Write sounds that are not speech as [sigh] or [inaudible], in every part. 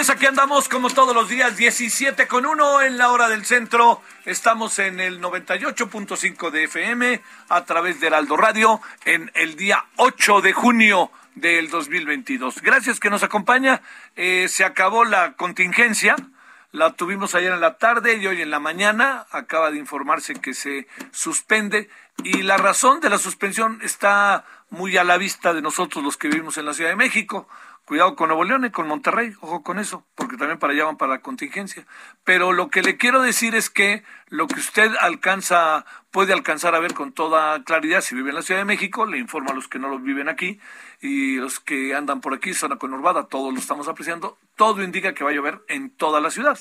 Tardes, aquí andamos como todos los días, 17 con 1 en la hora del centro. Estamos en el 98.5 de FM a través de Heraldo Radio en el día 8 de junio del 2022. Gracias que nos acompaña. Eh, se acabó la contingencia. La tuvimos ayer en la tarde y hoy en la mañana. Acaba de informarse que se suspende y la razón de la suspensión está muy a la vista de nosotros los que vivimos en la Ciudad de México. Cuidado con Nuevo León y con Monterrey, ojo con eso, porque también para allá van para la contingencia. Pero lo que le quiero decir es que lo que usted alcanza, puede alcanzar a ver con toda claridad si vive en la Ciudad de México, le informo a los que no lo viven aquí y los que andan por aquí, zona conurbada, todos lo estamos apreciando, todo indica que va a llover en toda la ciudad.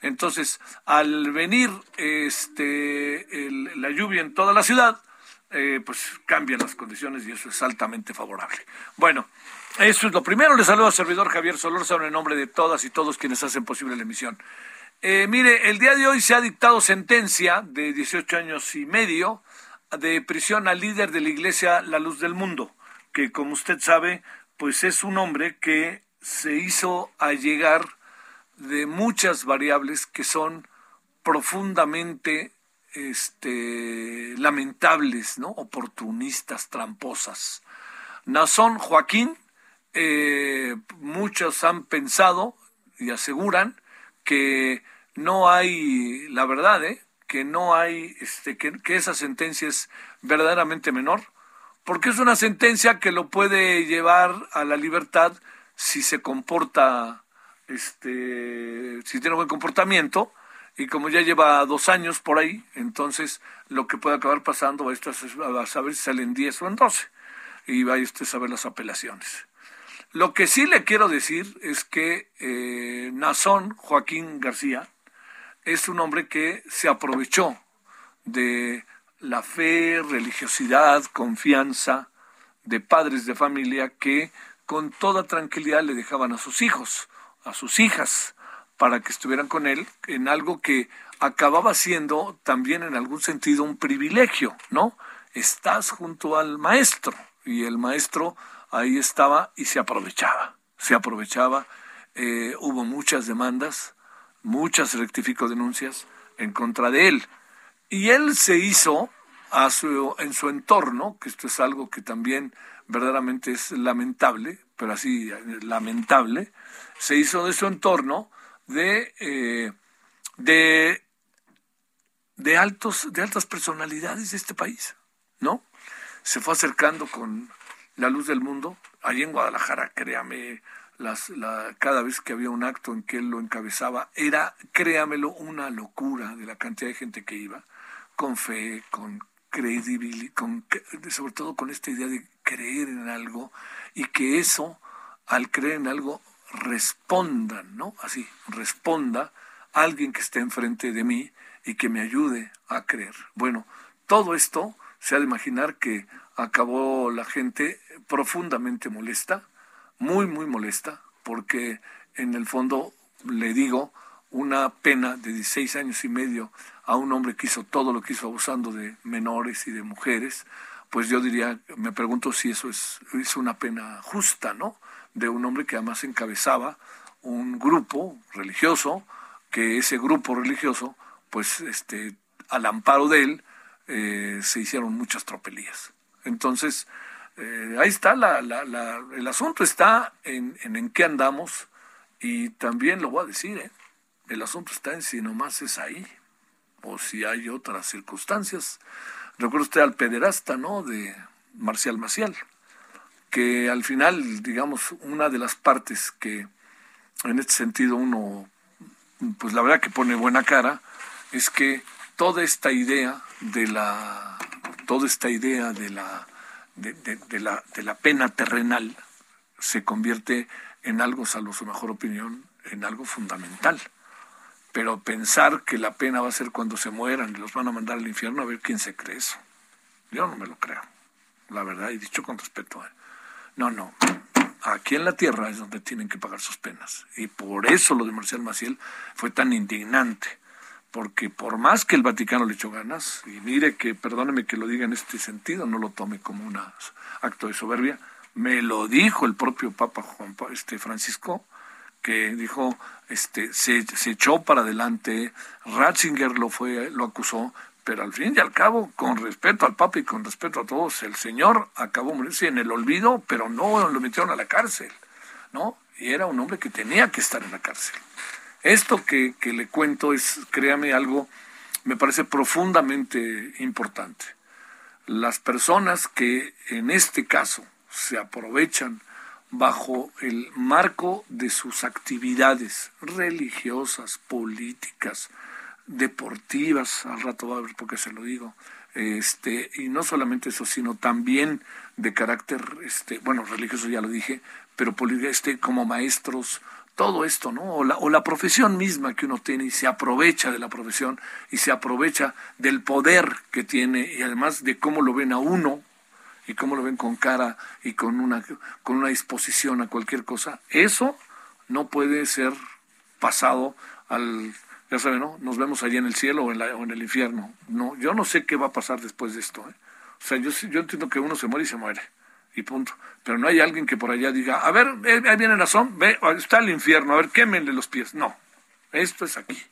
Entonces, al venir este, la lluvia en toda la ciudad, eh, pues cambian las condiciones y eso es altamente favorable. Bueno, eso es lo primero. Le saludo al servidor Javier Solórzano en nombre de todas y todos quienes hacen posible la emisión. Eh, mire, el día de hoy se ha dictado sentencia de 18 años y medio de prisión al líder de la iglesia La Luz del Mundo, que como usted sabe, pues es un hombre que se hizo allegar de muchas variables que son profundamente este, lamentables, ¿no? Oportunistas, tramposas. Nazón Joaquín, eh, muchos han pensado y aseguran que no hay, la verdad, ¿eh? que no hay, este, que, que esa sentencia es verdaderamente menor, porque es una sentencia que lo puede llevar a la libertad si se comporta, este, si tiene buen comportamiento, y como ya lleva dos años por ahí, entonces lo que puede acabar pasando, esto es a saber si salen 10 o en 12, y vaya usted a saber las apelaciones. Lo que sí le quiero decir es que eh, Nazón Joaquín García es un hombre que se aprovechó de la fe, religiosidad, confianza de padres de familia que con toda tranquilidad le dejaban a sus hijos, a sus hijas, para que estuvieran con él en algo que acababa siendo también en algún sentido un privilegio, ¿no? Estás junto al maestro y el maestro ahí estaba y se aprovechaba, se aprovechaba. Eh, hubo muchas demandas, muchas rectifico denuncias en contra de él. Y él se hizo a su, en su entorno, que esto es algo que también verdaderamente es lamentable, pero así lamentable, se hizo de su entorno de, eh, de, de, altos, de altas personalidades de este país, ¿no? Se fue acercando con la luz del mundo. Allí en Guadalajara, créame, las, la, cada vez que había un acto en que él lo encabezaba, era, créamelo, una locura de la cantidad de gente que iba, con fe, con credibilidad, con, sobre todo con esta idea de creer en algo y que eso, al creer en algo, respondan, ¿no? Así, responda alguien que esté enfrente de mí y que me ayude a creer. Bueno, todo esto se ha de imaginar que acabó la gente profundamente molesta, muy, muy molesta, porque en el fondo, le digo, una pena de 16 años y medio a un hombre que hizo todo lo que hizo abusando de menores y de mujeres, pues yo diría, me pregunto si eso es, es una pena justa, ¿no? De un hombre que además encabezaba un grupo religioso, que ese grupo religioso, pues este, al amparo de él, eh, se hicieron muchas tropelías. Entonces, eh, ahí está, el asunto está en, en, qué andamos y también lo voy a decir, ¿eh? el asunto está en si nomás es ahí o si hay otras circunstancias. Recuerdo usted al pederasta, ¿no? De Marcial Maciel, que al final, digamos, una de las partes que en este sentido uno, pues la verdad que pone buena cara, es que toda esta idea de la, toda esta idea de la, de, la, de la pena terrenal se convierte en algo, salvo su mejor opinión, en algo fundamental. Pero pensar que la pena va a ser cuando se mueran y los van a mandar al infierno, a ver quién se cree eso. Yo no me lo creo, la verdad, y dicho con respeto. ¿eh? No, no. Aquí en la tierra es donde tienen que pagar sus penas. Y por eso lo de Marcial Maciel fue tan indignante. Porque por más que el Vaticano le echó ganas, y mire que, perdóneme que lo diga en este sentido, no lo tome como un acto de soberbia, me lo dijo el propio Papa Juan este Francisco, que dijo, este, se, echó para adelante, Ratzinger lo fue, lo acusó, pero al fin y al cabo, con respeto al Papa y con respeto a todos, el señor acabó morirse en el olvido, pero no lo metieron a la cárcel, ¿no? Y era un hombre que tenía que estar en la cárcel. Esto que, que le cuento es, créame, algo, me parece profundamente importante. Las personas que en este caso se aprovechan bajo el marco de sus actividades religiosas, políticas, deportivas, al rato va a ver por qué se lo digo, este, y no solamente eso, sino también de carácter, este, bueno, religioso ya lo dije, pero este, como maestros, todo esto, ¿no? O la, o la profesión misma que uno tiene y se aprovecha de la profesión y se aprovecha del poder que tiene y además de cómo lo ven a uno y cómo lo ven con cara y con una, con una disposición a cualquier cosa, eso no puede ser pasado al, ya saben, ¿no? Nos vemos allí en el cielo o en, la, o en el infierno. No, yo no sé qué va a pasar después de esto. ¿eh? O sea, yo, yo entiendo que uno se muere y se muere. Y punto. Pero no hay alguien que por allá diga, a ver, ahí viene razón, ve, está el infierno, a ver, quémenle los pies. No, esto es aquí.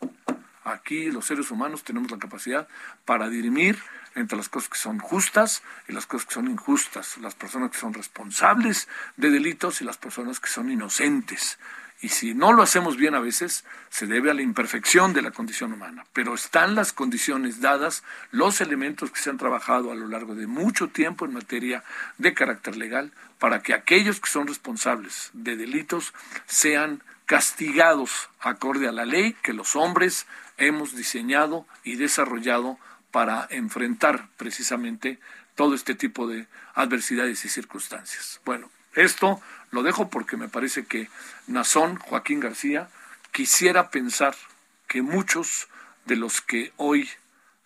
Aquí los seres humanos tenemos la capacidad para dirimir entre las cosas que son justas y las cosas que son injustas, las personas que son responsables de delitos y las personas que son inocentes. Y si no lo hacemos bien a veces, se debe a la imperfección de la condición humana. Pero están las condiciones dadas, los elementos que se han trabajado a lo largo de mucho tiempo en materia de carácter legal, para que aquellos que son responsables de delitos sean castigados acorde a la ley que los hombres hemos diseñado y desarrollado para enfrentar precisamente todo este tipo de adversidades y circunstancias. Bueno, esto lo dejo porque me parece que Nazón, Joaquín García, quisiera pensar que muchos de los que hoy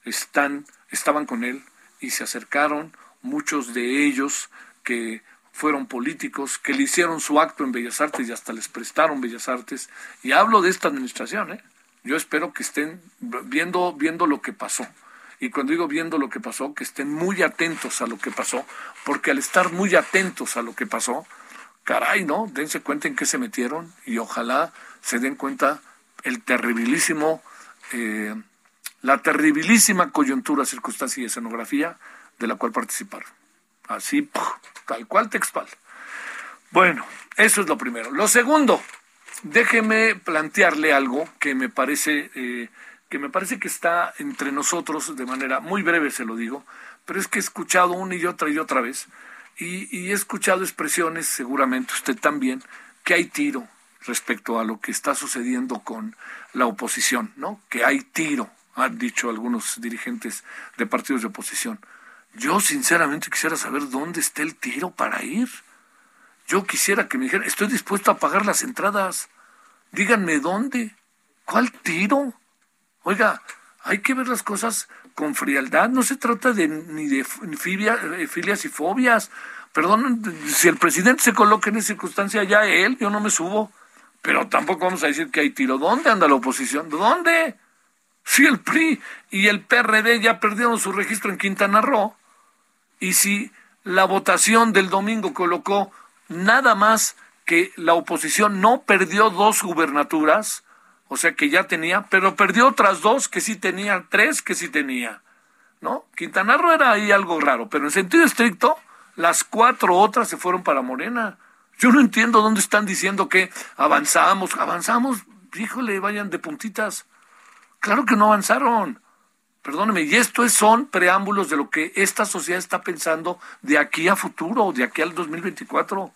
están, estaban con él y se acercaron, muchos de ellos que fueron políticos, que le hicieron su acto en Bellas Artes y hasta les prestaron Bellas Artes, y hablo de esta administración, ¿eh? yo espero que estén viendo, viendo lo que pasó y cuando digo viendo lo que pasó, que estén muy atentos a lo que pasó, porque al estar muy atentos a lo que pasó, caray, ¿no? Dense cuenta en qué se metieron y ojalá se den cuenta el terribilísimo, eh, la terribilísima coyuntura, circunstancia y escenografía de la cual participaron. Así, tal cual textual. Bueno, eso es lo primero. Lo segundo, déjeme plantearle algo que me parece eh, que me parece que está entre nosotros de manera muy breve, se lo digo, pero es que he escuchado una y otra y otra vez, y, he escuchado expresiones, seguramente usted también, que hay tiro respecto a lo que está sucediendo con la oposición, ¿no? Que hay tiro, han dicho algunos dirigentes de partidos de oposición. Yo sinceramente quisiera saber dónde está el tiro para ir. Yo quisiera que me dijeran, estoy dispuesto a pagar las entradas. Díganme dónde. ¿Cuál tiro? Oiga, hay que ver las cosas con frialdad. No se trata de ni de eh, filias y fobias. Perdón, si el presidente se coloca en esa circunstancia, ya él, yo no me subo. Pero tampoco vamos a decir que hay tiro. ¿Dónde anda la oposición? ¿Dónde? Si el PRI y el PRD ya perdieron su registro en Quintana Roo, y si la votación del domingo colocó nada más que la oposición no perdió dos gubernaturas, o sea que ya tenía, pero perdió otras dos que sí tenía, tres que sí tenía, ¿no? Quintana Roo era ahí algo raro, pero en sentido estricto, las cuatro otras se fueron para Morena. Yo no entiendo dónde están diciendo que avanzamos, avanzamos, híjole, vayan de puntitas. Claro que no avanzaron. Perdóneme, y esto son preámbulos de lo que esta sociedad está pensando de aquí a futuro, de aquí al 2024.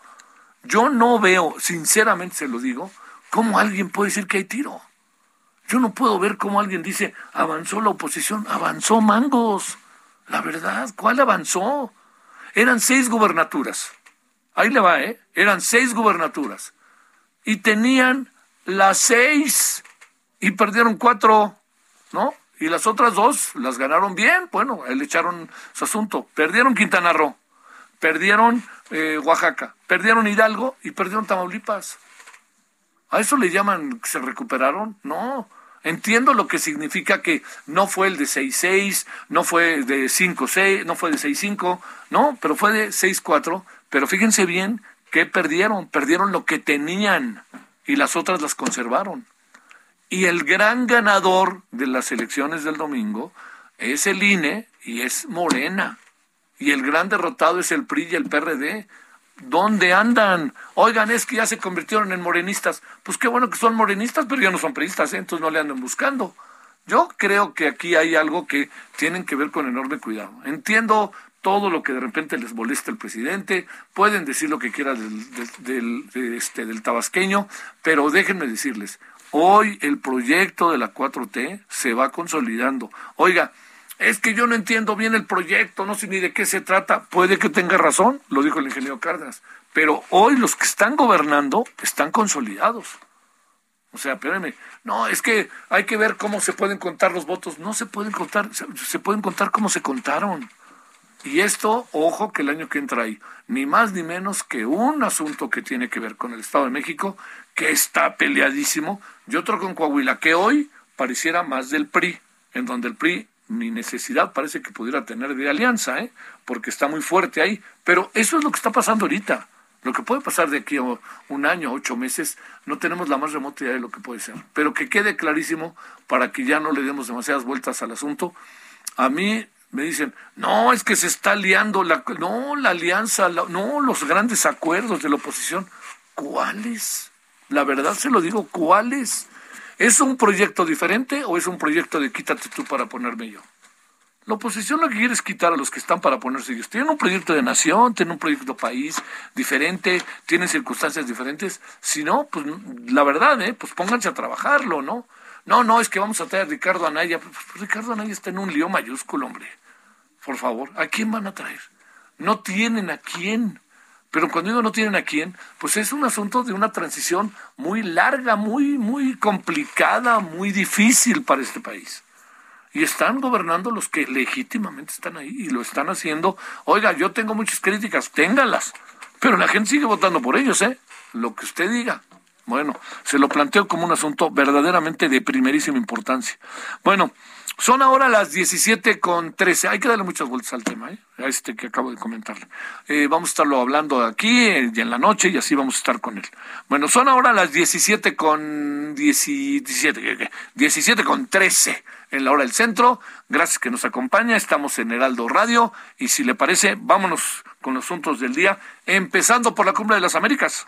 Yo no veo, sinceramente se lo digo, cómo alguien puede decir que hay tiro. Yo no puedo ver cómo alguien dice, avanzó la oposición, avanzó mangos. La verdad, ¿cuál avanzó? Eran seis gubernaturas. Ahí le va, ¿eh? Eran seis gubernaturas. Y tenían las seis y perdieron cuatro, ¿no? y las otras dos las ganaron bien, bueno, le echaron su asunto. Perdieron Quintana Roo, perdieron eh, Oaxaca, perdieron Hidalgo y perdieron Tamaulipas. ¿A eso le llaman que se recuperaron? No. Entiendo lo que significa que no fue el de 6-6, no fue de 5-6, no fue de 6-5, no, pero fue de 6-4. Pero fíjense bien que perdieron, perdieron lo que tenían y las otras las conservaron. Y el gran ganador de las elecciones del domingo es el INE y es Morena. Y el gran derrotado es el PRI y el PRD. ¿Dónde andan? Oigan, es que ya se convirtieron en morenistas. Pues qué bueno que son morenistas, pero ya no son priistas, ¿eh? entonces no le andan buscando. Yo creo que aquí hay algo que tienen que ver con enorme cuidado. Entiendo todo lo que de repente les molesta el presidente, pueden decir lo que quieran del, este, del tabasqueño, pero déjenme decirles, Hoy el proyecto de la 4T se va consolidando. Oiga, es que yo no entiendo bien el proyecto, no sé ni de qué se trata. Puede que tenga razón, lo dijo el ingeniero Cárdenas, pero hoy los que están gobernando están consolidados. O sea, espérenme, no, es que hay que ver cómo se pueden contar los votos. No se pueden contar, se, pueden contar cómo se contaron. Y esto, ojo, que el año que entra ahí, ni más ni menos que un asunto que tiene que ver con el Estado de México, que está peleadísimo, y otro con Coahuila, que hoy pareciera más del PRI, en donde el PRI ni necesidad parece que pudiera tener de alianza, ¿eh? porque está muy fuerte ahí. Pero eso es lo que está pasando ahorita. Lo que puede pasar de aquí a un año, ocho meses, no tenemos la más remota idea de lo que puede ser. Pero que quede clarísimo para que ya no le demos demasiadas vueltas al asunto. A mí me dicen, no, es que se está liando, la, no, la alianza, no, los grandes acuerdos de la oposición. ¿Cuáles? La verdad se lo digo, ¿cuáles? ¿Es un proyecto diferente o es un proyecto de quítate tú para ponerme yo? La oposición lo que quiere es quitar a los que están para ponerse ellos. Tienen un proyecto de nación, tienen un proyecto de país diferente, tienen circunstancias diferentes. Si no, pues la verdad, ¿eh? pues pónganse a trabajarlo, ¿no? No, no, es que vamos a traer a Ricardo Anaya. Pues, pues, Ricardo Anaya está en un lío mayúsculo, hombre. Por favor, ¿a quién van a traer? No tienen a quién. Pero cuando digo no tienen a quién, pues es un asunto de una transición muy larga, muy, muy complicada, muy difícil para este país. Y están gobernando los que legítimamente están ahí y lo están haciendo. Oiga, yo tengo muchas críticas, téngalas. Pero la gente sigue votando por ellos, ¿eh? Lo que usted diga. Bueno, se lo planteo como un asunto verdaderamente de primerísima importancia. Bueno, son ahora las 17 con 13. Hay que darle muchas vueltas al tema, ¿eh? a este que acabo de comentarle. Eh, vamos a estarlo hablando aquí eh, y en la noche y así vamos a estar con él. Bueno, son ahora las 17 con 17, 17 con 13 en la hora del centro. Gracias que nos acompaña. Estamos en Heraldo Radio y si le parece, vámonos con los asuntos del día, empezando por la Cumbre de las Américas.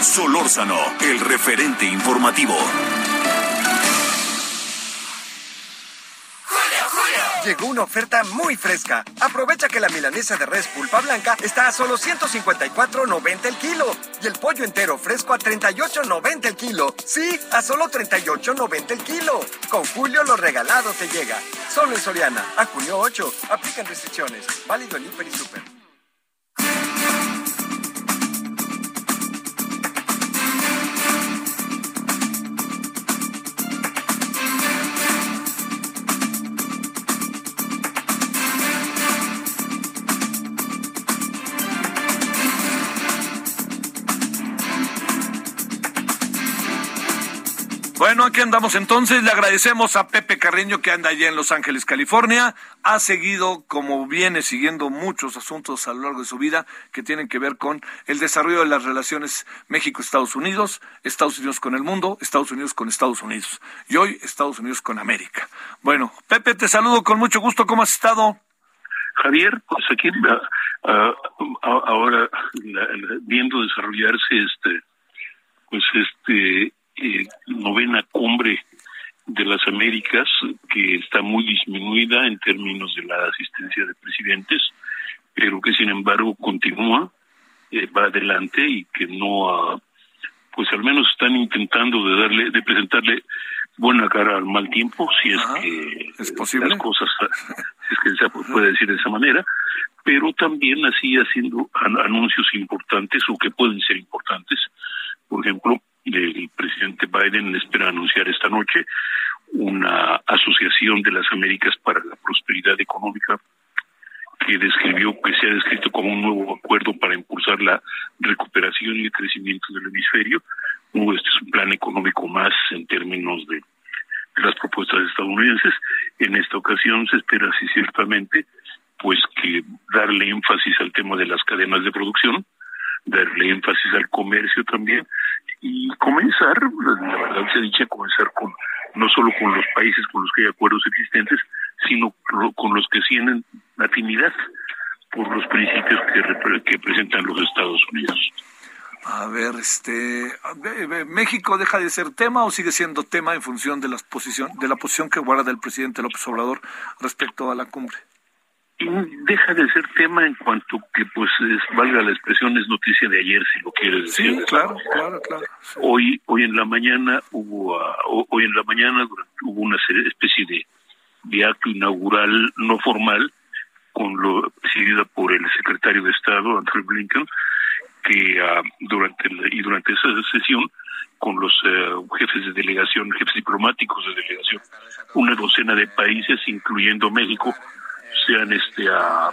Solórzano, el referente informativo. Llegó una oferta muy fresca. Aprovecha que la milanesa de res pulpa blanca está a solo 154.90 el kilo y el pollo entero fresco a 38.90 el kilo. Sí, a solo 38.90 el kilo. Con Julio lo regalado te llega. Solo en Soriana, a junio 8. Aplican restricciones. Válido en Hiper y Super. Andamos entonces. Le agradecemos a Pepe Carreño que anda allá en Los Ángeles, California. Ha seguido, como viene siguiendo muchos asuntos a lo largo de su vida que tienen que ver con el desarrollo de las relaciones México-Estados Unidos, Estados Unidos con el mundo, Estados Unidos con Estados Unidos y hoy Estados Unidos con América. Bueno, Pepe, te saludo con mucho gusto. ¿Cómo has estado? Javier, pues aquí uh, ahora viendo desarrollarse este, pues este eh, novena cumbre de las Américas, que está muy disminuida en términos de la asistencia de presidentes, pero que sin embargo continúa, eh, va adelante y que no, pues al menos están intentando de darle, de presentarle buena cara al mal tiempo, si es que ¿Es posible? las cosas, [laughs] es que se puede decir de esa manera, pero también así haciendo anuncios importantes o que pueden ser importantes. Por ejemplo, el presidente Biden espera anunciar esta noche una asociación de las Américas para la prosperidad económica que describió que se ha descrito como un nuevo acuerdo para impulsar la recuperación y el crecimiento del hemisferio. Este es un plan económico más en términos de las propuestas estadounidenses. En esta ocasión se espera, sí, ciertamente, pues que darle énfasis al tema de las cadenas de producción, darle énfasis al comercio también y comenzar, la verdad se dicha, comenzar con no solo con los países con los que hay acuerdos existentes, sino con los que tienen afinidad por los principios que, que presentan los Estados Unidos. A ver, este, México deja de ser tema o sigue siendo tema en función de la posición de la posición que guarda el presidente López Obrador respecto a la cumbre deja de ser tema en cuanto que, pues, valga la expresión, es noticia de ayer, si lo quieres decir. Sí, claro, claro, claro. Hoy, hoy en la mañana hubo, ah, hoy en la mañana hubo una especie de, de acto inaugural no formal, con lo presidida por el secretario de Estado, Andrew Blinken, que uh, durante y durante esa sesión con los eh, jefes de delegación, jefes diplomáticos de delegación, una docena de países, incluyendo México, sean este a,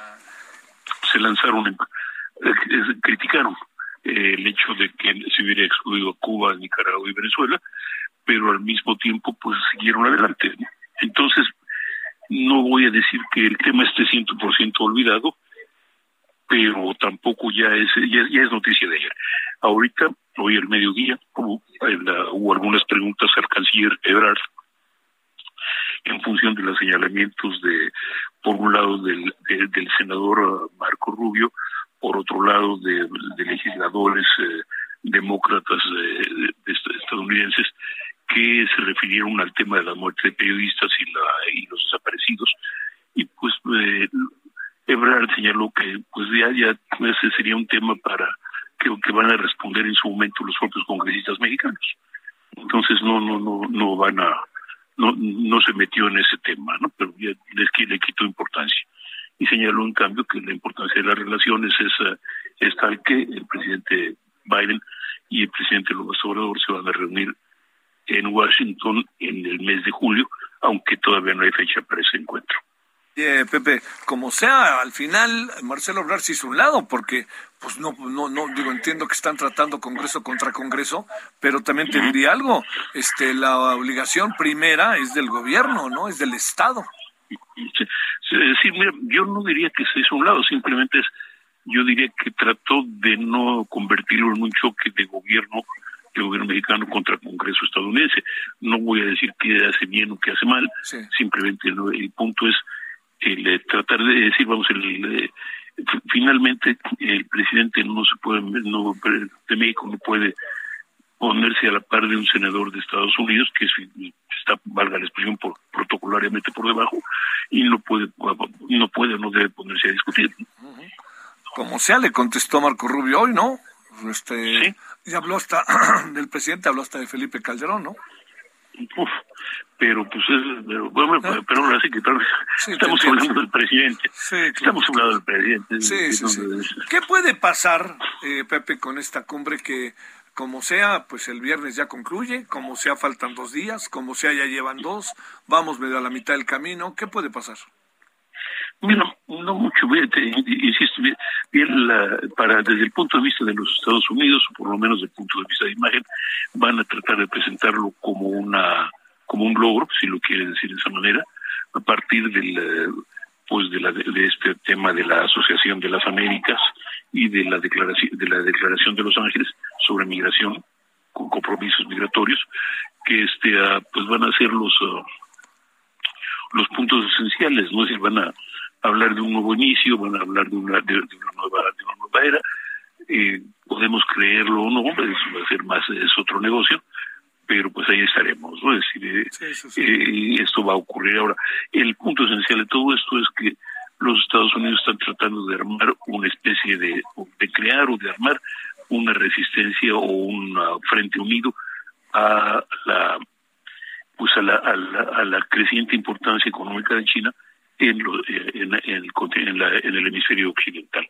se lanzaron eh, criticaron eh, el hecho de que se hubiera excluido Cuba, Nicaragua y Venezuela, pero al mismo tiempo pues siguieron adelante. Entonces, no voy a decir que el tema esté 100% olvidado, pero tampoco ya es ya, es noticia de ayer. Ahorita, hoy al mediodía, hubo, hubo algunas preguntas al canciller Ebrard en función de los señalamientos de, por un lado, del, del senador Marco Rubio, por otro lado, de, legisladores eh, demócratas de, estadounidenses que se refirieron al tema de la muerte de periodistas y, la, y los desaparecidos. Y pues eh, Ebrard señaló que pues ya, ya ese sería un tema para que, que van a responder en su momento los propios congresistas mexicanos. Entonces no no no no van a no, no se metió en ese tema, ¿no? Pero ya les, le quitó importancia. Y señaló, en cambio, que la importancia de las relaciones es, eh, es tal que el presidente Biden y el presidente López Obrador se van a reunir en Washington en el mes de julio, aunque todavía no hay fecha para ese encuentro. Eh, Pepe, como sea, al final Marcelo Obrador se hizo un lado porque, pues no, no, no, digo, entiendo que están tratando Congreso contra Congreso, pero también te diría algo, este, la obligación primera es del gobierno, ¿no? Es del Estado. Sí, mira, yo no diría que se hizo un lado, simplemente es, yo diría que trató de no convertirlo en un choque de gobierno el gobierno mexicano contra el Congreso estadounidense. No voy a decir que hace bien o que hace mal, simplemente el punto es el tratar de decir, vamos, el, finalmente el presidente no se puede, no, de México no puede ponerse a la par de un senador de Estados Unidos que está, valga la expresión, por, protocolariamente por debajo y no puede, no puede, no debe ponerse a discutir. Como sea, le contestó Marco Rubio hoy, ¿no? Este, y habló hasta [clears throat] del presidente, habló hasta de Felipe Calderón, ¿no? Uf, pero pues es, pero, bueno, ah. pero ahora sí que estamos hablando del presidente. Estamos hablando del presidente. Sí, ¿Qué puede pasar, eh, Pepe, con esta cumbre que, como sea, pues el viernes ya concluye, como sea faltan dos días, como sea ya llevan dos, vamos medio a la mitad del camino, ¿qué puede pasar? Bueno, no mucho, insisto, bien, para, desde el punto de vista de los Estados Unidos, o por lo menos desde el punto de vista de imagen, van a tratar de presentarlo como una como un logro, si lo quieren decir de esa manera, a partir del pues de, la, de este tema de la Asociación de las Américas y de la declaración de la declaración de Los Ángeles sobre migración con compromisos migratorios que este ah, pues van a ser los ah, los puntos esenciales no es decir van a hablar de un nuevo inicio, van a hablar de una, de, una, nueva, de una nueva era. Eh, podemos creerlo o no, eso va a ser más, es otro negocio, pero pues ahí estaremos, ¿no? Es decir, eh, eh, esto va a ocurrir. Ahora, el punto esencial de todo esto es que los Estados Unidos están tratando de armar una especie de, de crear o de armar una resistencia o un frente unido a la pues a la, a la, a la creciente importancia económica de China en, en, en, el, hemisferio occidental.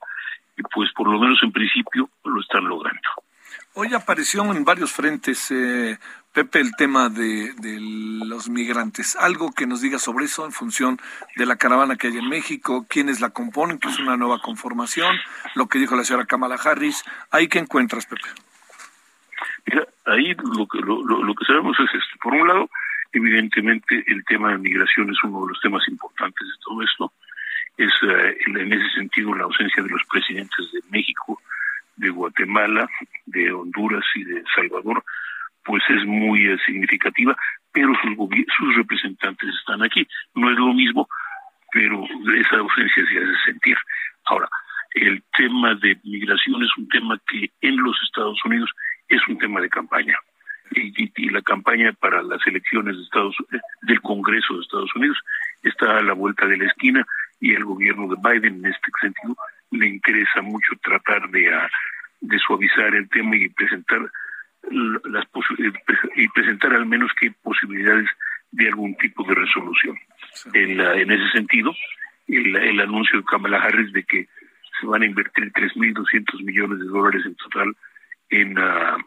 Y pues por lo menos en principio lo están logrando. Hoy apareció en varios frentes, eh, Pepe, el tema de, los migrantes. Algo que nos diga sobre eso en función de la caravana que hay en México, quiénes la componen, que es una nueva conformación, lo que dijo la señora Kamala Harris. ¿Ahí qué encuentras, Pepe? Mira, ahí lo que, lo, lo que sabemos es esto. Por un lado, Evidentemente, el tema de migración es uno de los temas importantes de todo esto. Es eh, en ese sentido la ausencia de los presidentes de México, de Guatemala, de Honduras y de Salvador, pues es muy eh, significativa, pero sus, sus representantes están aquí. No es lo mismo, pero esa ausencia se hace sentir. Ahora, el tema de migración es un tema que en los Estados Unidos es un tema de campaña y, la campaña para las elecciones de Estados, del Congreso de Estados Unidos está a la vuelta de la esquina y el gobierno de Biden en este sentido le interesa mucho tratar de, ah, de suavizar el tema y presentar las y presentar al menos qué posibilidades de algún tipo de resolución. En, en ese sentido, el, el anuncio de Kamala Harris de que se van a invertir 3.200 millones de dólares en total en uh,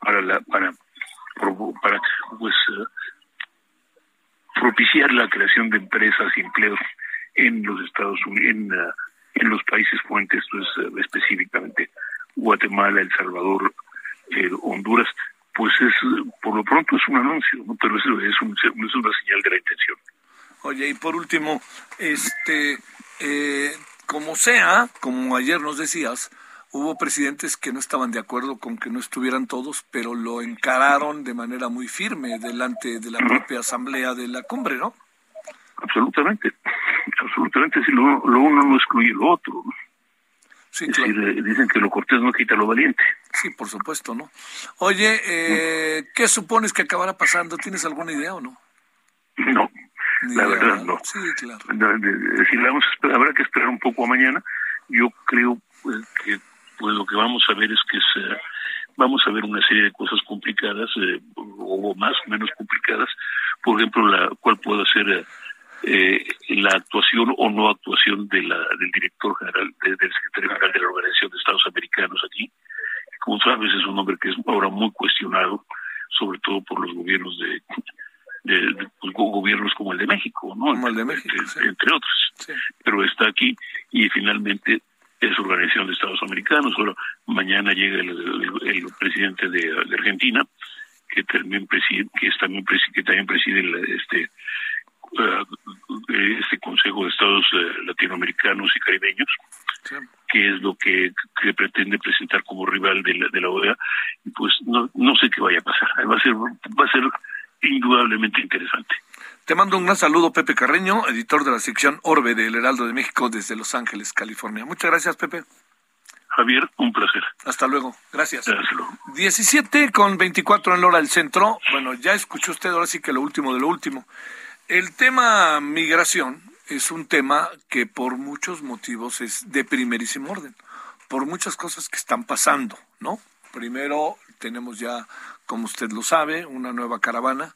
para la para pues eh, la creación de empresas y empleos en los Estados Unidos, en, eh, en los países fuentes, pues eh, específicamente Guatemala, El Salvador, Honduras, pues es por lo pronto es un anuncio, ¿no? pero es, es, un, es una señal de la intención. Oye, y por último, este, como sea, como ayer nos decías, Hubo presidentes que no estaban de acuerdo con que no estuvieran todos, pero lo encararon de manera muy firme delante de la propia asamblea de la cumbre, ¿no? Absolutamente, absolutamente. Si lo, uno no excluye lo otro. Sí, eh, dicen que lo cortés no quita lo valiente. Sí, por supuesto, ¿no? Oye, eh, ¿qué supones que acabará pasando? ¿Tienes alguna idea o no? No, la verdad no. Sí, claro. Vamos habrá que esperar un poco a mañana. Yo creo pues, que pues lo que vamos a ver es que vamos a ver una serie de cosas complicadas eh, o más o menos complicadas. Por ejemplo, la cuál puede ser eh, la actuación o no actuación de la, del director general, del secretario general de la Organización de Estados Americanos aquí. Como sabes, es un hombre que es ahora muy cuestionado, sobre todo por los gobiernos de, de, pues, gobiernos como el de México, ¿no? Como el de México, entre, otros. Pero está aquí y finalmente es Organización de Estados Americanos. Ahora, mañana llega el, presidente de, Argentina, que también preside, que es también que también preside este uh, este Consejo de Estados uh, Latinoamericanos y Caribeños, que es lo que, pretende presentar como rival de la, de la OEA. Y pues no, no sé qué vaya a pasar. Va a ser va a ser indudablemente interesante. Te mando un gran saludo, Pepe Carreño, editor de la sección Orbe del Heraldo de México desde Los Ángeles, California. Muchas gracias, Pepe. Javier, un placer. Hasta luego. Gracias. 17 con 24 en la hora del centro. Bueno, ya escuchó usted ahora sí que lo último de lo último. El tema migración es un tema que por muchos motivos es de primerísimo orden, por muchas cosas que están pasando, ¿no? Primero tenemos ya, como usted lo sabe, una nueva caravana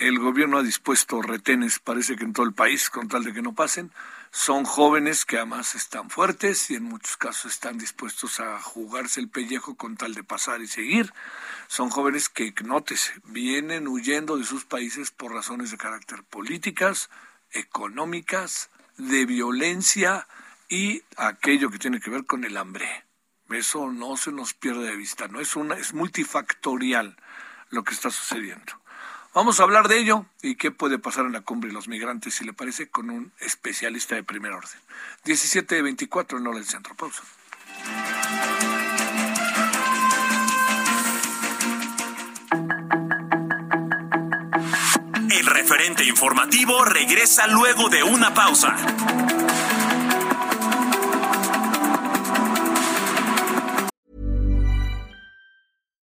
el gobierno ha dispuesto retenes, parece que en todo el país, con tal de que no pasen. Son jóvenes que además están fuertes y en muchos casos están dispuestos a jugarse el pellejo con tal de pasar y seguir. Son jóvenes que, nótese, vienen huyendo de sus países por razones de carácter políticas, económicas, de violencia y aquello que tiene que ver con el hambre. Eso no se nos pierde de vista, no es una es multifactorial lo que está sucediendo. Vamos a hablar de ello y qué puede pasar en la cumbre de los migrantes, si le parece, con un especialista de primer orden. 17 de 24 en hora del centro. Pausa. El referente informativo regresa luego de una pausa.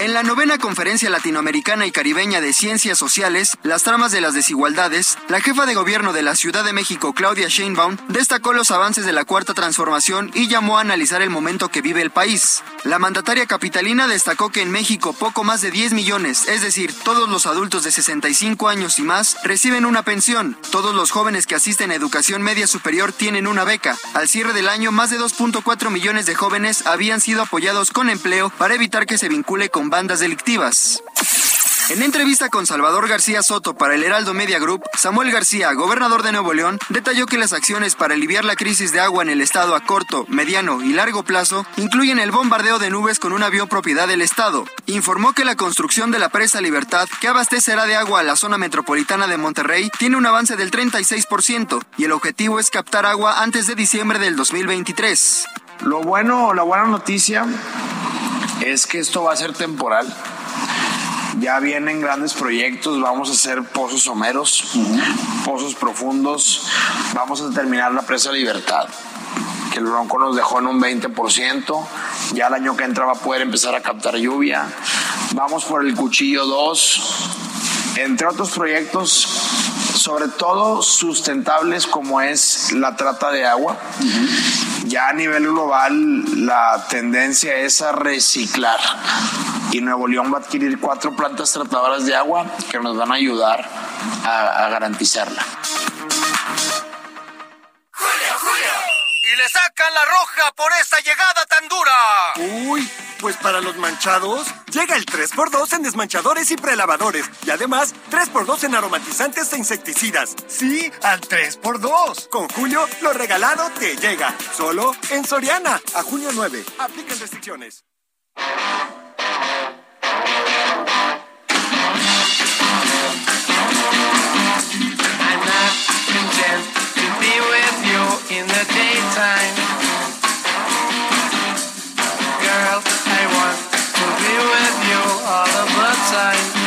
En la novena Conferencia Latinoamericana y Caribeña de Ciencias Sociales, las tramas de las desigualdades, la jefa de gobierno de la Ciudad de México, Claudia Sheinbaum, destacó los avances de la Cuarta Transformación y llamó a analizar el momento que vive el país. La mandataria capitalina destacó que en México poco más de 10 millones, es decir, todos los adultos de 65 años y más, reciben una pensión. Todos los jóvenes que asisten a educación media superior tienen una beca. Al cierre del año, más de 2.4 millones de jóvenes habían sido apoyados con empleo para evitar que se vincule con bandas delictivas. En entrevista con Salvador García Soto para el Heraldo Media Group, Samuel García, gobernador de Nuevo León, detalló que las acciones para aliviar la crisis de agua en el estado a corto, mediano y largo plazo incluyen el bombardeo de nubes con un avión propiedad del estado. Informó que la construcción de la presa Libertad, que abastecerá de agua a la zona metropolitana de Monterrey, tiene un avance del 36% y el objetivo es captar agua antes de diciembre del 2023. Lo bueno, la buena noticia es que esto va a ser temporal. Ya vienen grandes proyectos, vamos a hacer pozos someros, pozos profundos, vamos a terminar la presa Libertad, que el Bronco nos dejó en un 20%, ya el año que entra va a poder empezar a captar lluvia, vamos por el Cuchillo 2, entre otros proyectos, sobre todo sustentables como es la trata de agua. Ya a nivel global la tendencia es a reciclar y Nuevo León va a adquirir cuatro plantas tratadoras de agua que nos van a ayudar a, a garantizarla. Y le sacan la roja por esta llegada tan dura. Uy, pues para los manchados, llega el 3x2 en desmanchadores y prelavadores. Y además, 3x2 en aromatizantes e insecticidas. Sí, al 3x2. Con Julio, lo regalado te llega. Solo en Soriana. A junio 9. Aplican restricciones. I'm not content to be with you in the daytime. Girl, I want to be with you all of the time.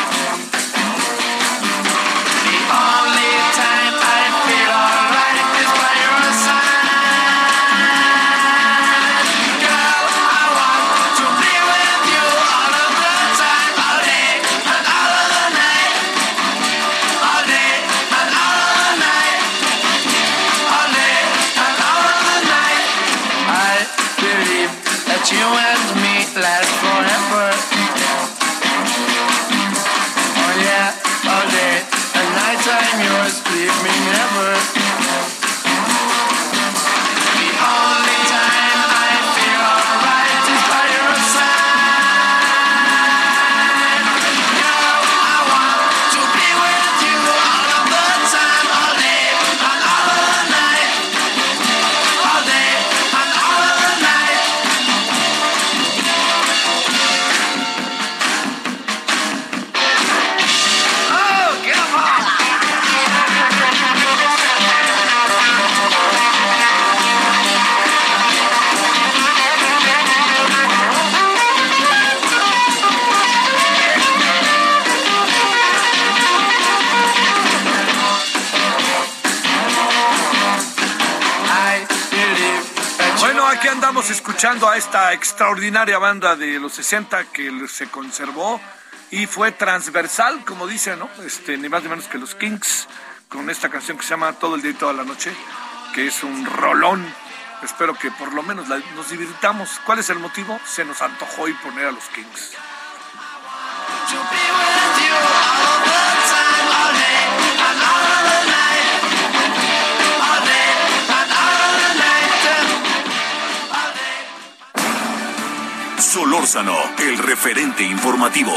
Extraordinaria banda de los 60 que se conservó y fue transversal, como dicen, ¿no? Este, ni más ni menos que los Kings, con esta canción que se llama Todo el día y toda la noche, que es un rolón. Espero que por lo menos nos divirtamos. ¿Cuál es el motivo? Se nos antojó y poner a los Kings. Solórzano, el referente informativo.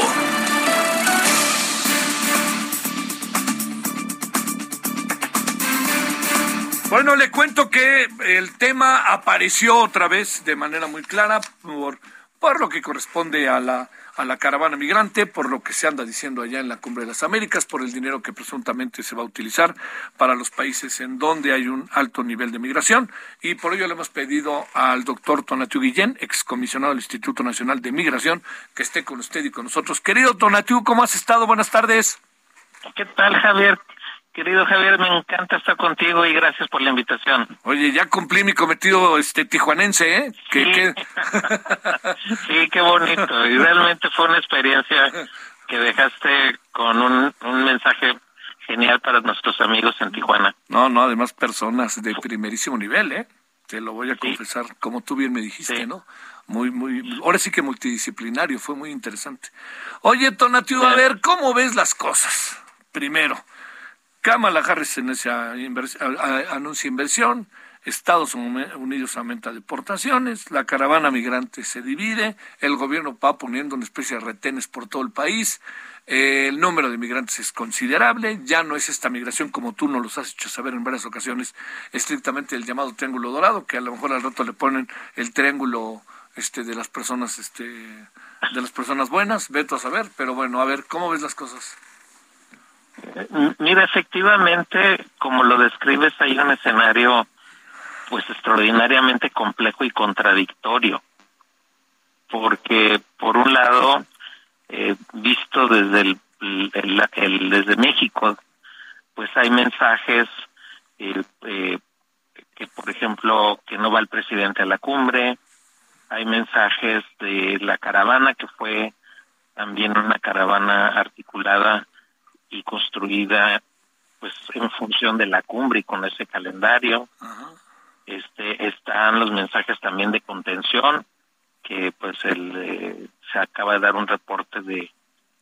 Bueno, le cuento que el tema apareció otra vez de manera muy clara por, por lo que corresponde a la, a la caravana migrante, por lo que se anda diciendo allá en la Cumbre de las Américas, por el dinero que presuntamente se va a utilizar para los países en donde hay un alto nivel de migración. Y por ello le hemos pedido al doctor Tonatiu Guillén, excomisionado del Instituto Nacional de Migración, que esté con usted y con nosotros. Querido Tonatiu, ¿cómo has estado? Buenas tardes. ¿Qué tal, Javier? Querido Javier, me encanta estar contigo y gracias por la invitación. Oye, ya cumplí mi cometido este tijuanense, ¿eh? [laughs] Sí. qué bonito. Y realmente fue una experiencia que dejaste con un, un mensaje genial para nuestros amigos en Tijuana. No, no, además personas de primerísimo nivel, ¿eh? Te lo voy a confesar, como tú bien me dijiste, ¿no? Muy, muy, ahora sí que multidisciplinario, fue muy interesante. Oye, Tonatiu, a ver, ¿cómo ves las cosas? Primero, Kamala Harris en esa invers- a- a- anuncia inversión, Estados Unidos aumenta deportaciones, la caravana migrante se divide, el gobierno va poniendo una especie de retenes por todo el país, eh, el número de migrantes es considerable, ya no es esta migración como tú nos los has hecho saber en varias ocasiones, estrictamente el llamado triángulo dorado, que a lo mejor al rato le ponen el triángulo este de las personas este de las personas buenas, veto a saber, pero bueno, a ver, ¿cómo ves las cosas? Mira, efectivamente, como lo describes, hay un escenario pues extraordinariamente complejo y contradictorio. Porque, por un lado, eh, visto desde el, el- el- desde México, pues hay mensajes eh, eh, que, por ejemplo, que no va el presidente a la cumbre, hay mensajes de la caravana que fue también una caravana articulada y construida pues en función de la cumbre y con ese calendario. Este están los mensajes también de contención que pues el eh, se acaba de dar un reporte de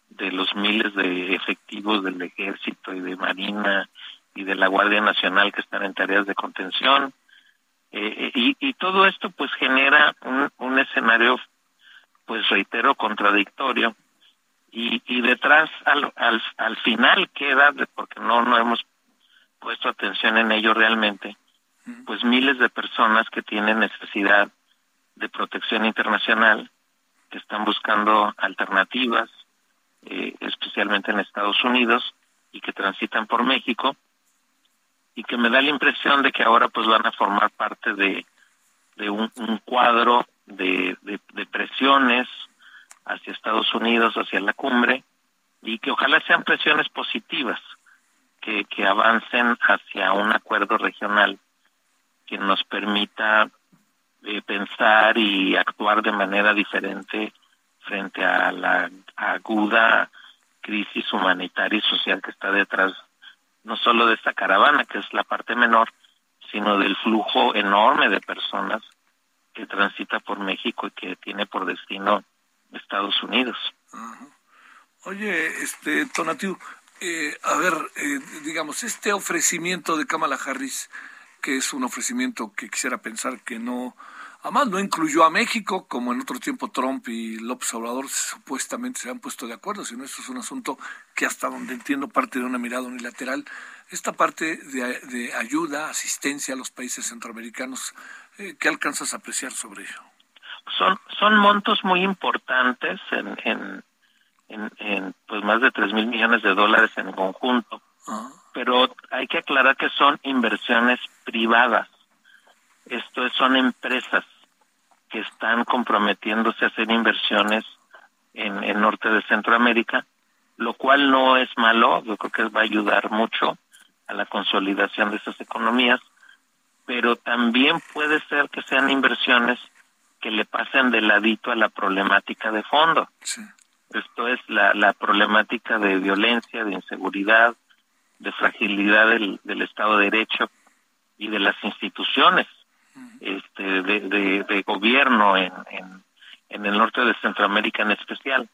de los miles de efectivos del ejército y de marina y de la guardia nacional que están en tareas de contención. Eh, y, y todo esto pues genera un, un escenario pues reitero contradictorio y, y detrás al, al, al final queda, porque no, no hemos puesto atención en ello realmente, pues miles de personas que tienen necesidad de protección internacional, que están buscando alternativas, eh, especialmente en Estados Unidos, y que transitan por México, y que me da la impresión de que ahora pues van a formar parte de, de un, un cuadro de, de, de presiones hacia Estados Unidos, hacia la cumbre, y que ojalá sean presiones positivas, que, que avancen hacia un acuerdo regional que nos permita eh, pensar y actuar de manera diferente frente a la aguda crisis humanitaria y social que está detrás no solo de esta caravana, que es la parte menor, sino del flujo enorme de personas que transita por México y que tiene por destino Estados Unidos. Oye, este, Tonatiu, eh, a ver, eh, digamos, este ofrecimiento de Kamala Harris, que es un ofrecimiento que quisiera pensar que no, además no incluyó a México, como en otro tiempo Trump y López Obrador supuestamente se han puesto de acuerdo, sino esto es un asunto que hasta donde entiendo parte de una mirada unilateral. Esta parte de, de ayuda, asistencia a los países centroamericanos, eh, ¿qué alcanzas a apreciar sobre ello? Son, son montos muy importantes en, en, en, en, pues más de tres mil millones de dólares en conjunto, pero hay que aclarar que son inversiones privadas. Esto es, son empresas que están comprometiéndose a hacer inversiones en el norte de Centroamérica, lo cual no es malo, yo creo que va a ayudar mucho a la consolidación de esas economías, pero también puede ser que sean inversiones que le pasen de ladito a la problemática de fondo. Esto es la, la problemática de violencia, de inseguridad, de fragilidad del, del Estado de Derecho y de las instituciones este, de, de, de gobierno en, en, en el norte de Centroamérica en especial.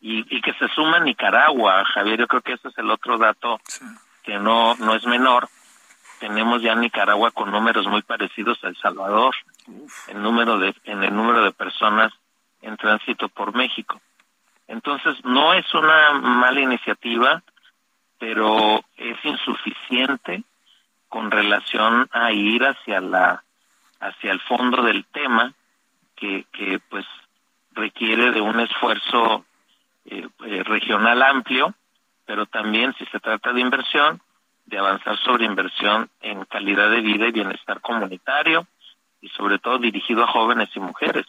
Y, y que se suma Nicaragua, Javier, yo creo que ese es el otro dato que no, no es menor. Tenemos ya Nicaragua con números muy parecidos a El Salvador en número de en el número de personas en tránsito por México. Entonces, no es una mala iniciativa, pero es insuficiente con relación a ir hacia la hacia el fondo del tema que, que pues requiere de un esfuerzo eh, eh, regional amplio, pero también si se trata de inversión, de avanzar sobre inversión en calidad de vida y bienestar comunitario y sobre todo dirigido a jóvenes y mujeres.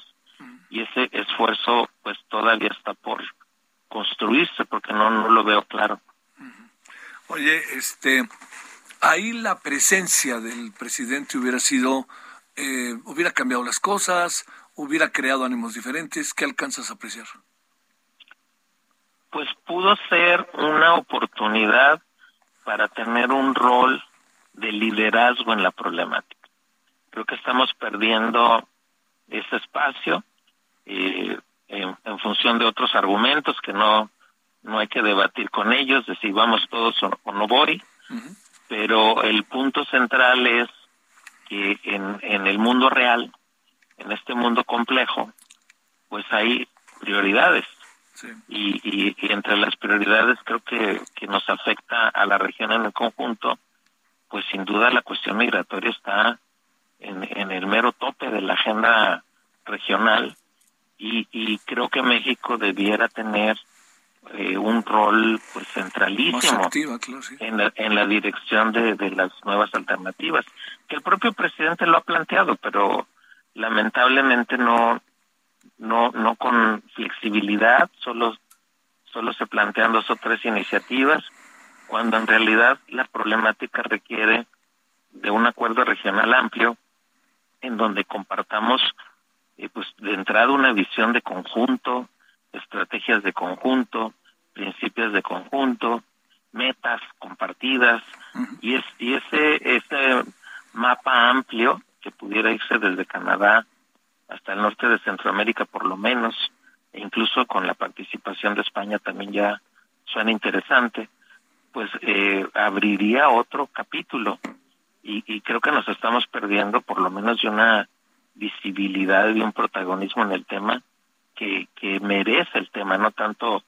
Y ese esfuerzo pues todavía está por construirse porque no, no lo veo claro. Oye, este, ahí la presencia del presidente hubiera sido, eh, hubiera cambiado las cosas, hubiera creado ánimos diferentes. ¿Qué alcanzas a apreciar? Pues pudo ser una oportunidad para tener un rol de liderazgo en la problemática. Creo que estamos perdiendo ese espacio eh, en, en función de otros argumentos que no no hay que debatir con ellos de si vamos todos o, o no voy, pero el punto central es que en, en el mundo real, en este mundo complejo, pues hay prioridades. Y, y, y entre las prioridades creo que, que nos afecta a la región en el conjunto, pues sin duda la cuestión migratoria está en, en el mero tope de la agenda regional y, y creo que México debiera tener eh, un rol pues centralísimo Más activa, claro, sí. en la, en la dirección de, de las nuevas alternativas que el propio presidente lo ha planteado pero lamentablemente no no no con flexibilidad solo solo se plantean dos o tres iniciativas cuando en realidad la problemática requiere de un acuerdo regional amplio en donde compartamos eh, pues de entrada una visión de conjunto estrategias de conjunto, principios de conjunto, metas compartidas y es y ese ese mapa amplio que pudiera irse desde Canadá hasta el norte de Centroamérica por lo menos e incluso con la participación de España también ya suena interesante pues eh, abriría otro capítulo y, y creo que nos estamos perdiendo por lo menos de una visibilidad y un protagonismo en el tema que, que merece el tema, no tanto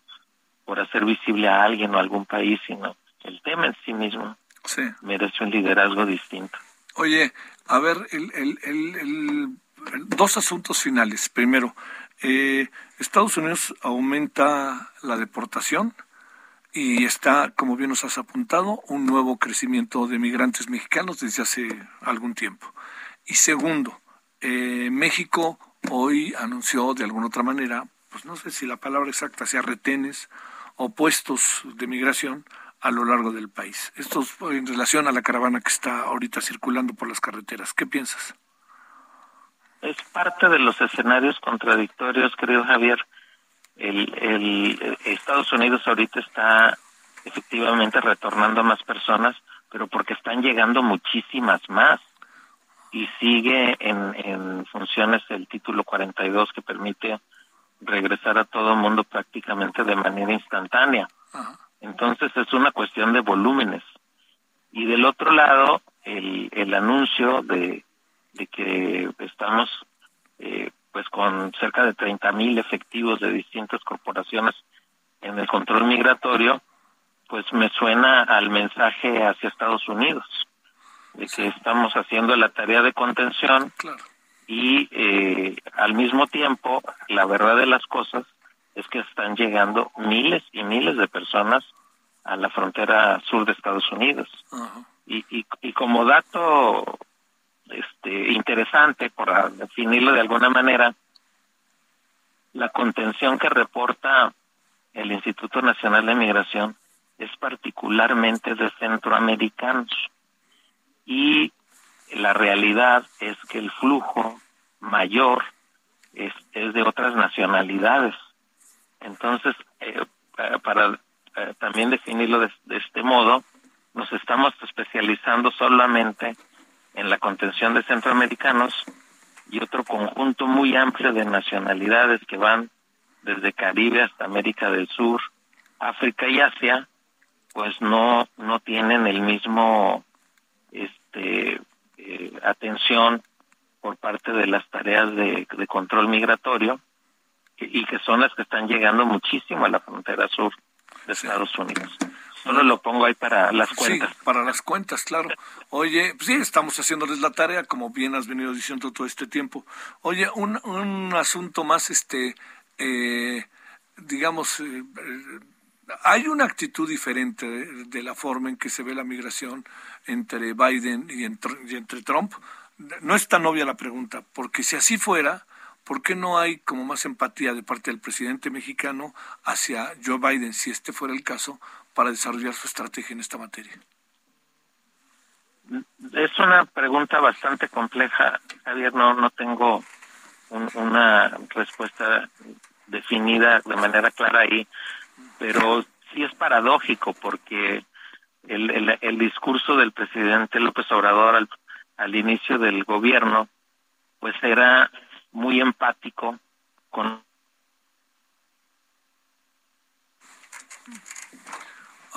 por hacer visible a alguien o a algún país, sino el tema en sí mismo Sí. merece un liderazgo distinto. Oye, a ver, el, el, el, el- el- dos asuntos finales. Primero, eh, Estados Unidos aumenta la deportación y está, como bien nos has apuntado, un nuevo crecimiento de migrantes mexicanos desde hace algún tiempo. Y segundo, eh, México hoy anunció de alguna otra manera, pues no sé si la palabra exacta sea retenes o puestos de migración a lo largo del país. Esto es en relación a la caravana que está ahorita circulando por las carreteras. ¿Qué piensas? Es parte de los escenarios contradictorios, querido Javier. El, el, Estados Unidos ahorita está efectivamente retornando a más personas, pero porque están llegando muchísimas más. Y sigue en, en funciones el título 42 que permite regresar a todo el mundo prácticamente de manera instantánea. Entonces es una cuestión de volúmenes. Y del otro lado, el, el anuncio de, de que estamos eh, pues con cerca de 30 mil efectivos de distintas corporaciones en el control migratorio, pues me suena al mensaje hacia Estados Unidos, de que estamos haciendo la tarea de contención y eh, al mismo tiempo la verdad de las cosas es que están llegando miles y miles de personas a la frontera sur de Estados Unidos. Y, y, y como dato este interesante, por definirlo de alguna manera, la contención que reporta el Instituto Nacional de Migración es particularmente de centroamericanos. Y la realidad es que el flujo mayor es, de otras nacionalidades. Entonces, eh, pa- para eh, también definirlo de, de este modo, nos estamos especializando solamente en la contención de centroamericanos y otro conjunto muy amplio de nacionalidades que van desde Caribe hasta América del Sur, África y Asia, pues no no tienen el mismo este eh, atención por parte de las tareas de, de control migratorio y que son las que están llegando muchísimo a la frontera sur de Estados Unidos. Solo lo pongo ahí para las cuentas. Sí, para las cuentas, claro. Oye, pues sí, estamos haciéndoles la tarea, como bien has venido diciendo todo este tiempo. Oye, un, un asunto más, este, eh, digamos, eh, eh, hay una actitud diferente de, de la forma en que se ve la migración entre Biden y entre, y entre Trump. No es tan obvia la pregunta, porque si así fuera, ¿por qué no hay como más empatía de parte del presidente mexicano hacia Joe Biden, si este fuera el caso, para desarrollar su estrategia en esta materia? Es una pregunta bastante compleja, Javier. No, no tengo un- una respuesta definida de manera clara ahí, pero sí es paradójico porque el, el, el discurso del presidente López Obrador al, al inicio del gobierno, pues era muy empático con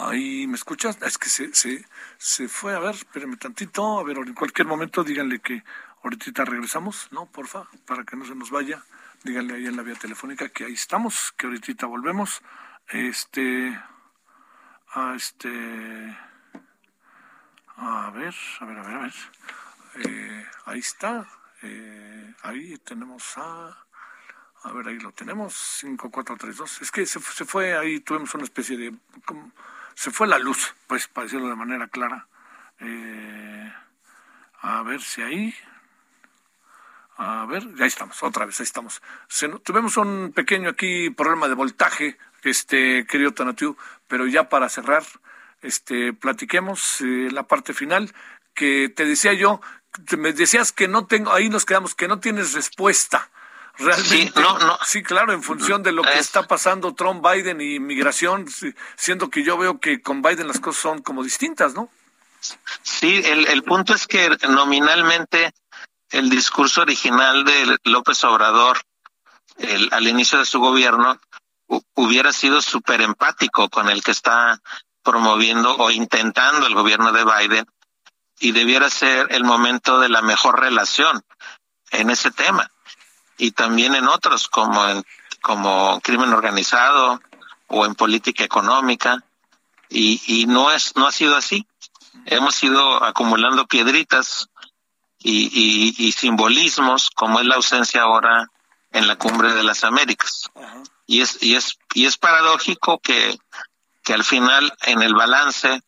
Ahí, ¿me escuchas? Es que se, se, se fue, a ver, espérame tantito, a ver, en cualquier momento díganle que ahorita regresamos, ¿no? Porfa, para que no se nos vaya, díganle ahí en la vía telefónica que ahí estamos, que ahorita volvemos. Este, a este, a ver, a ver, a ver, a ver, Eh, ahí está, eh, ahí tenemos a... A ver, ahí lo tenemos, 5432. Es que se, se fue ahí, tuvimos una especie de... se fue la luz, pues, para decirlo de manera clara. Eh, a ver si ahí... A ver, ya estamos, otra vez, ahí estamos. Tuvimos un pequeño aquí problema de voltaje, este querido Tonatiu, pero ya para cerrar, este platiquemos eh, la parte final, que te decía yo, me decías que no tengo, ahí nos quedamos, que no tienes respuesta. Realmente, Sí, no, no. sí, claro, en función de lo que Es- está pasando Trump, Biden y migración, siendo que yo veo que con Biden las cosas son como distintas, ¿no? Sí, el, el punto es que nominalmente el discurso original de López Obrador el- al inicio de su gobierno hu- hubiera sido súper empático con el que está promoviendo o intentando el gobierno de Biden y debiera ser el momento de la mejor relación en ese tema y también en otros como en, como crimen organizado o en política económica. Y, y no es no ha sido así. Hemos ido acumulando piedritas y, y, y simbolismos como es la ausencia ahora en la cumbre de las Américas. Y es y es y es paradójico que que al final en el balance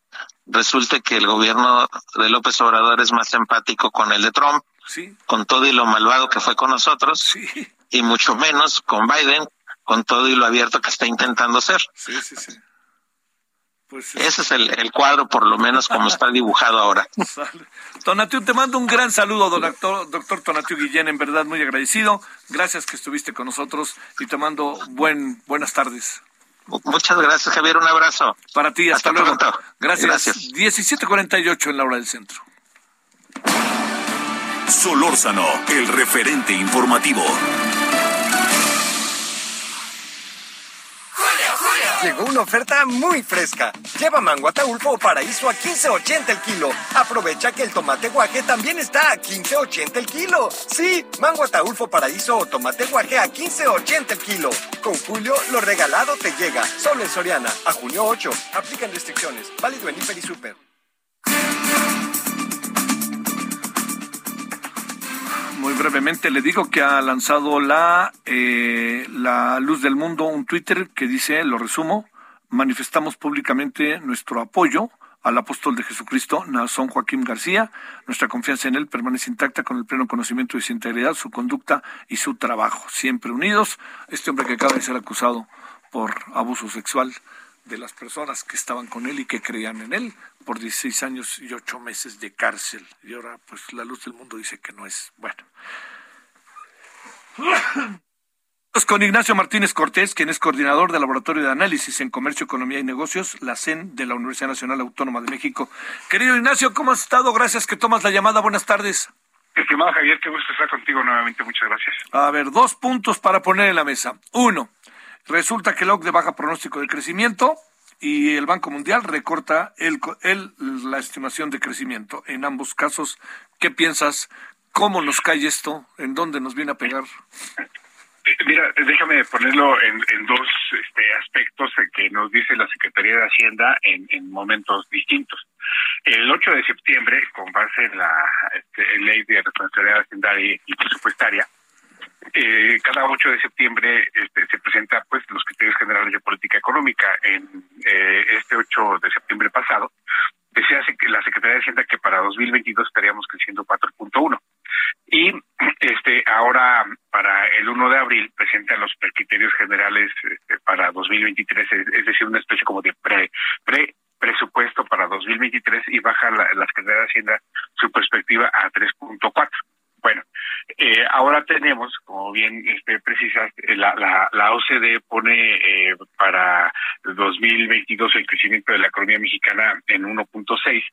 resulte que el gobierno de López Obrador es más empático con el de Trump Sí, con todo y lo malvado que fue con nosotros sí, y mucho menos con Biden con todo y lo abierto que está intentando ser sí, sí, sí. Pues ese es el, el cuadro por lo menos como está dibujado ahora. [laughs] Tonatiu, te mando un gran saludo, doctor, doctor Tonatiu Guillén, en verdad muy agradecido. Gracias que estuviste con nosotros y te mando buen, buenas tardes. Muchas gracias, Javier. Un abrazo. Para ti, hasta, Hasta luego. pronto. Gracias. Gracias. 17.48 en la hora del centro. Solórzano, el referente informativo. Llegó una oferta muy fresca. Lleva mango ataulfo o paraíso a 15.80 el kilo. Aprovecha que el tomate guaje también está a 15.80 el kilo. Sí, mango ataulfo paraíso o tomate guaje a 15.80 el kilo. Con Julio, lo regalado te llega. Solo en Soriana. A junio 8. Aplican restricciones. Válido en Hiper y Super. Muy brevemente le digo que ha lanzado la, eh, la Luz del Mundo un Twitter que dice, lo resumo, manifestamos públicamente nuestro apoyo al apóstol de Jesucristo, Nazón Joaquín García. Nuestra confianza en él permanece intacta con el pleno conocimiento de su integridad, su conducta y su trabajo. Siempre unidos. Este hombre que acaba de ser acusado por abuso sexual de las personas que estaban con él y que creían en él por 16 años y 8 meses de cárcel. Y ahora, pues, la luz del mundo dice que no es. Bueno. Con Ignacio Martínez Cortés, quien es coordinador del Laboratorio de Análisis en Comercio, Economía y Negocios, la CEN de la Universidad Nacional Autónoma de México. Querido Ignacio, ¿cómo has estado? Gracias que tomas la llamada. Buenas tardes. Estimado Javier, qué gusto estar contigo nuevamente. Muchas gracias. A ver, dos puntos para poner en la mesa. Uno, resulta que el OCDE baja pronóstico de crecimiento y el Banco Mundial recorta el, el, la estimación de crecimiento. En ambos casos, ¿qué piensas? ¿Cómo nos cae esto? ¿En dónde nos viene a pegar? Mira, déjame ponerlo en, en dos este, aspectos que nos dice la Secretaría de Hacienda en, en momentos distintos. El 8 de septiembre, con base en la este, ley de responsabilidad hacendaria y presupuestaria, eh, cada 8 de septiembre este, se presenta pues los criterios generales de política económica. En eh, este 8 de septiembre pasado, decía la Secretaría de Hacienda que para 2022 estaríamos creciendo 4.1 y este ahora para el 1 de abril presentan los criterios generales este, para 2023 es, decir una especie como de pre pre presupuesto para 2023 y baja la, la Secretaría de Hacienda su perspectiva a 3.4 bueno, eh, ahora tenemos, como bien este, precisas, eh, la, la, la OCDE pone eh, para 2022 el crecimiento de la economía mexicana en 1.6,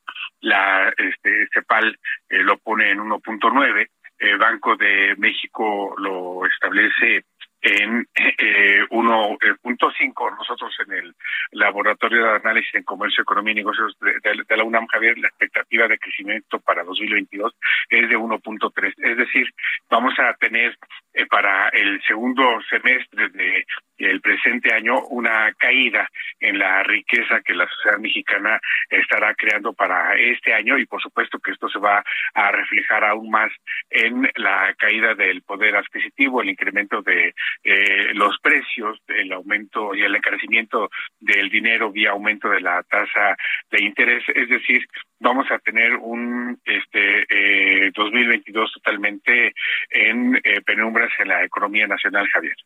la este, CEPAL eh, lo pone en 1.9, el Banco de México lo establece en eh, 1.5. Nosotros en el Laboratorio de Análisis en Comercio, Economía y Negocios de la UNAM, Javier, la expectativa de crecimiento para 2022 es de 1.3. Es decir, vamos a tener eh, para el segundo semestre de el presente año una caída en la riqueza que la sociedad mexicana estará creando para este año y por supuesto que esto se va a reflejar aún más en la caída del poder adquisitivo, el incremento de eh, los precios, el aumento y el encarecimiento del dinero vía aumento de la tasa de interés, es decir, vamos a tener un este eh, 2022 totalmente en eh, penumbras en la economía nacional, Javier.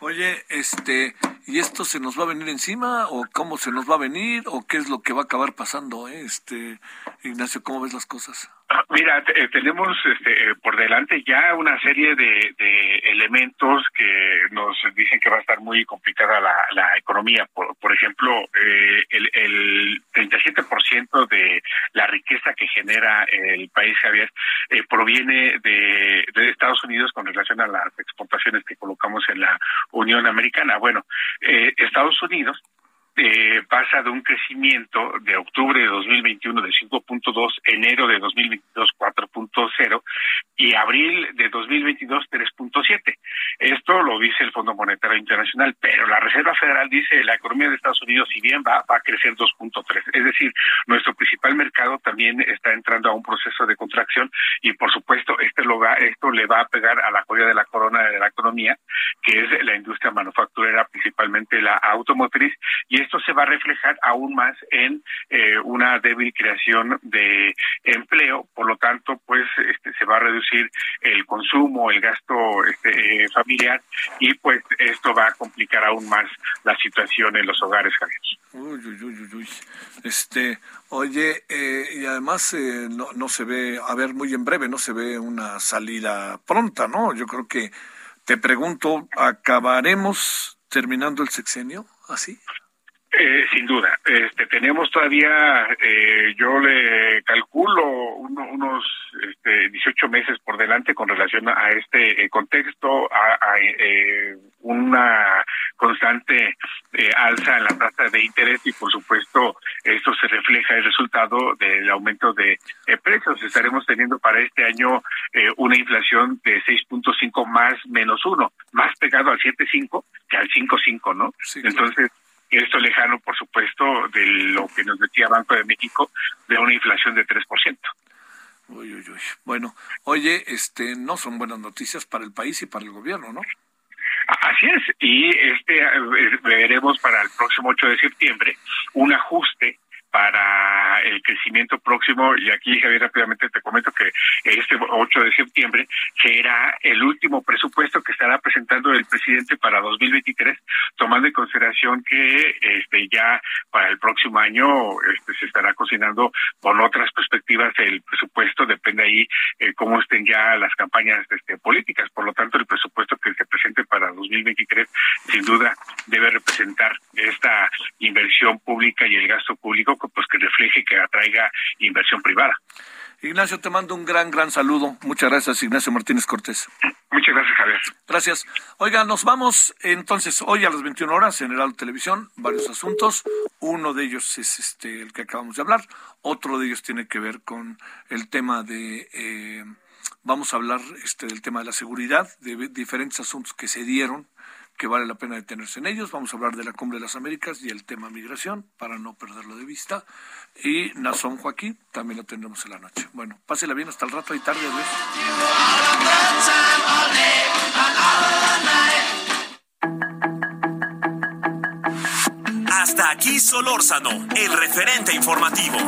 Oye, este, ¿y esto se nos va a venir encima o cómo se nos va a venir o qué es lo que va a acabar pasando, eh? este, Ignacio, ¿cómo ves las cosas? Mira, te- tenemos este, eh, por delante ya una serie de, de elementos que nos dicen que va a estar muy complicada la, la economía. Por, por ejemplo, eh, el, el 37% de la riqueza que genera el país, Javier, eh, proviene de, de Estados Unidos con relación a las exportaciones que colocamos en la Unión Americana. Bueno, eh, Estados Unidos eh, pasa de un crecimiento de octubre de 2021 de 5.2, enero de 2022 4.0 y abril de 2022 3.7. Esto lo dice el Fondo Monetario Internacional, pero la Reserva Federal dice la economía de Estados Unidos, si bien va, va a crecer 2.3. Es decir, nuestro principal mercado también está entrando a un proceso de contracción y por supuesto este lo va, esto le va a pegar a la joya de la corona de la economía, que es la industria manufacturera, principalmente la automotriz, y esto se va a reflejar aún más en eh, una débil creación de empleo, por lo tanto, pues este, se va a reducir el consumo, el gasto este, eh, familiar y pues esto va a complicar aún más la situación en los hogares, Javier. Uy, uy, uy, uy. Este, oye, eh, y además eh, no, no se ve, a ver, muy en breve, no se ve una salida pronta, ¿no? Yo creo que, te pregunto, ¿acabaremos terminando el sexenio así? Eh, sin duda, este, tenemos todavía, eh, yo le calculo uno- unos este, 18 meses por delante con relación a este eh, contexto, a, a, eh, una constante eh, alza en la tasa de interés y por supuesto esto se refleja el resultado del aumento de precios. Estaremos teniendo para este año una inflación de 6.5 más menos uno, más pegado al 7.5 que al 5.5, ¿no? Entonces esto lejano, por supuesto, de lo que nos decía Banco de México, de una inflación de 3%. Uy, uy, uy. Bueno, oye, este, no son buenas noticias para el país y para el gobierno, ¿no? Así es, y este eh, veremos para el próximo 8 de septiembre un ajuste para el crecimiento próximo. Y aquí, Javier, rápidamente te comento que este 8 de septiembre será el último presupuesto que estará presentando el presidente para 2023, tomando en consideración que este ya para el próximo año este, se estará cocinando con otras perspectivas el presupuesto, depende ahí eh, cómo estén ya las campañas este, políticas. Por lo tanto, el presupuesto que se presente para 2023 sin duda debe representar esta inversión pública y el gasto público pues que refleje que atraiga inversión privada. Ignacio, te mando un gran, gran saludo. Muchas gracias, Ignacio Martínez Cortés. Muchas gracias, Javier. Gracias. Oiga, nos vamos entonces hoy a las 21 horas en el Televisión, varios asuntos. Uno de ellos es este el que acabamos de hablar. Otro de ellos tiene que ver con el tema de eh, vamos a hablar este del tema de la seguridad, de diferentes asuntos que se dieron que vale la pena detenerse en ellos. Vamos a hablar de la Cumbre de las Américas y el tema migración, para no perderlo de vista. Y Nazón Joaquín, también lo tendremos en la noche. Bueno, pásela bien hasta el rato y tarde. Adiós. Hasta aquí Solórzano, el referente informativo.